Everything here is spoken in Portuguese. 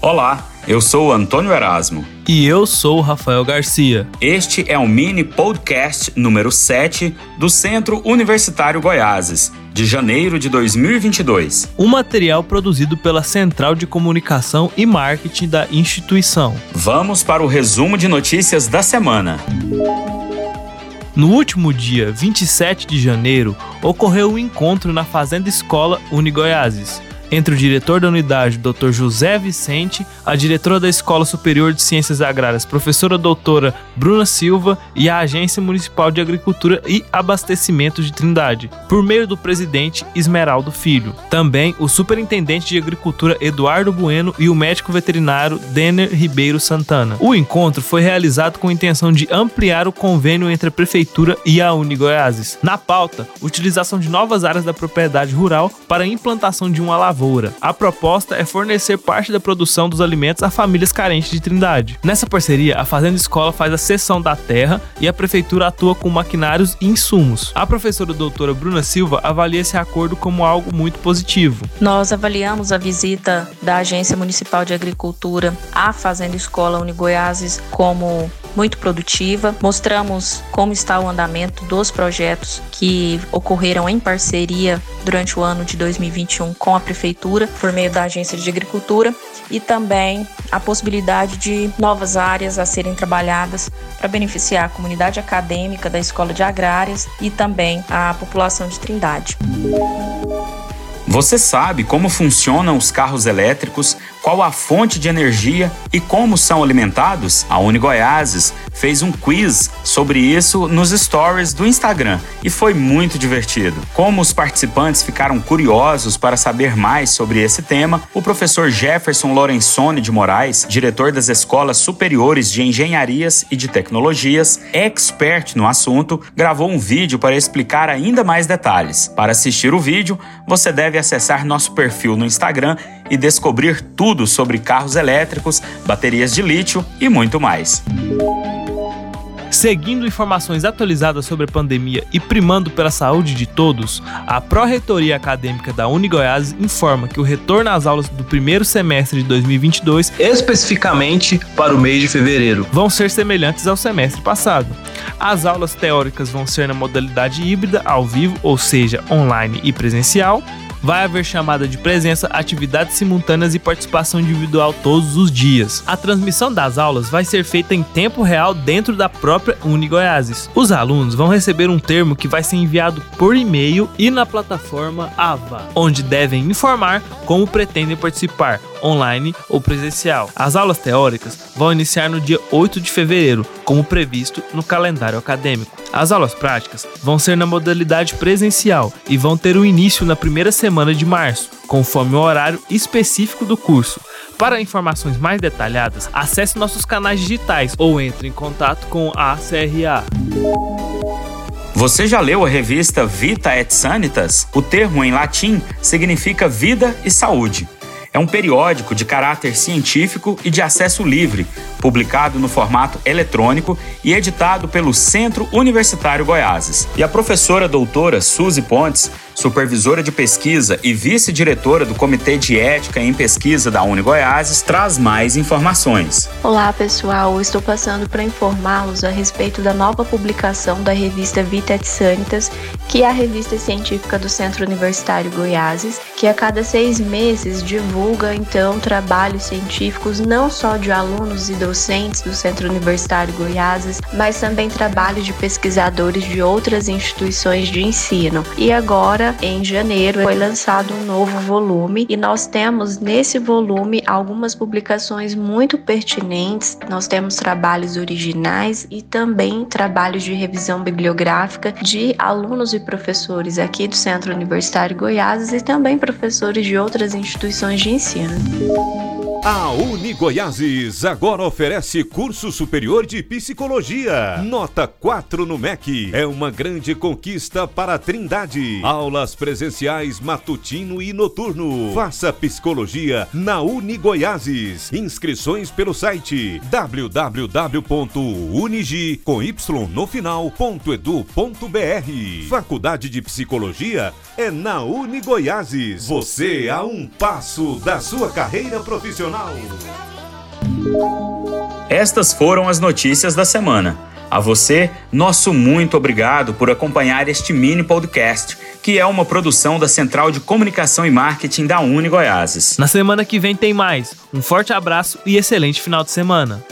Olá, eu sou o Antônio Erasmo. E eu sou o Rafael Garcia. Este é o mini podcast número 7 do Centro Universitário Goiáses, de janeiro de 2022. Um material produzido pela Central de Comunicação e Marketing da instituição. Vamos para o resumo de notícias da semana. No último dia 27 de janeiro, ocorreu um encontro na Fazenda Escola Unigoiáses entre o diretor da unidade, Dr. José Vicente, a diretora da Escola Superior de Ciências Agrárias, professora doutora Bruna Silva, e a Agência Municipal de Agricultura e Abastecimento de Trindade, por meio do presidente Esmeraldo Filho. Também o superintendente de Agricultura Eduardo Bueno e o médico veterinário Denner Ribeiro Santana. O encontro foi realizado com a intenção de ampliar o convênio entre a prefeitura e a Unigoiases. Na pauta, utilização de novas áreas da propriedade rural para a implantação de uma lavoura lavoura. A proposta é fornecer parte da produção dos alimentos a famílias carentes de Trindade. Nessa parceria, a Fazenda Escola faz a cessão da terra e a prefeitura atua com maquinários e insumos. A professora doutora Bruna Silva avalia esse acordo como algo muito positivo. Nós avaliamos a visita da Agência Municipal de Agricultura à Fazenda Escola Unigoiáses como muito produtiva. Mostramos como está o andamento dos projetos que ocorreram em parceria durante o ano de 2021 com a prefeitura por meio da Agência de Agricultura e também a possibilidade de novas áreas a serem trabalhadas para beneficiar a comunidade acadêmica da Escola de Agrárias e também a população de Trindade. Você sabe como funcionam os carros elétricos, qual a fonte de energia e como são alimentados? A Unigoiases fez um quiz sobre isso nos stories do Instagram e foi muito divertido. Como os participantes ficaram curiosos para saber mais sobre esse tema, o professor Jefferson Lorenzoni de Moraes, diretor das Escolas Superiores de Engenharias e de Tecnologias, expert no assunto, gravou um vídeo para explicar ainda mais detalhes. Para assistir o vídeo, você deve acessar nosso perfil no Instagram e descobrir tudo sobre carros elétricos, baterias de lítio e muito mais. Seguindo informações atualizadas sobre a pandemia e primando pela saúde de todos, a Pró-Reitoria Acadêmica da Unigoiás informa que o retorno às aulas do primeiro semestre de 2022, especificamente para o mês de fevereiro, vão ser semelhantes ao semestre passado. As aulas teóricas vão ser na modalidade híbrida, ao vivo, ou seja, online e presencial, vai haver chamada de presença, atividades simultâneas e participação individual todos os dias. A transmissão das aulas vai ser feita em tempo real dentro da própria Unigoiases. Os alunos vão receber um termo que vai ser enviado por e-mail e na plataforma AVA, onde devem informar como pretendem participar, online ou presencial. As aulas teóricas vão iniciar no dia 8 de fevereiro, como previsto no calendário acadêmico. As aulas práticas vão ser na modalidade presencial e vão ter o início na primeira semana de março, conforme o horário específico do curso. Para informações mais detalhadas, acesse nossos canais digitais ou entre em contato com a CRA. Você já leu a revista Vita et Sanitas? O termo em latim significa vida e saúde. É um periódico de caráter científico e de acesso livre, publicado no formato eletrônico e editado pelo Centro Universitário Goiáses. E a professora doutora Suzy Pontes supervisora de pesquisa e vice-diretora do Comitê de Ética em Pesquisa da Uni Goiás, traz mais informações. Olá, pessoal. Estou passando para informá-los a respeito da nova publicação da revista Vita et Sanitas, que é a revista científica do Centro Universitário Goiáses, que a cada seis meses divulga, então, trabalhos científicos não só de alunos e docentes do Centro Universitário Goiáses, mas também trabalhos de pesquisadores de outras instituições de ensino. E em janeiro, foi lançado um novo volume e nós temos nesse volume algumas publicações muito pertinentes. Nós temos trabalhos originais e também trabalhos de revisão bibliográfica de alunos e professores aqui do Centro Universitário Goiás e também professores de outras instituições de ensino. A Uni Goiáses agora oferece curso superior de psicologia. Nota 4 no MEC. É uma grande conquista para a Trindade. Aulas presenciais matutino e noturno. Faça psicologia na Uni Goiáses. Inscrições pelo site www.unigi final.edu.br. Faculdade de Psicologia é na Uni Goiáses. Você a um passo da sua carreira profissional Nacional. Estas foram as notícias da semana. A você, nosso muito obrigado por acompanhar este mini podcast, que é uma produção da Central de Comunicação e Marketing da Uni Goiáses. Na semana que vem tem mais. Um forte abraço e excelente final de semana.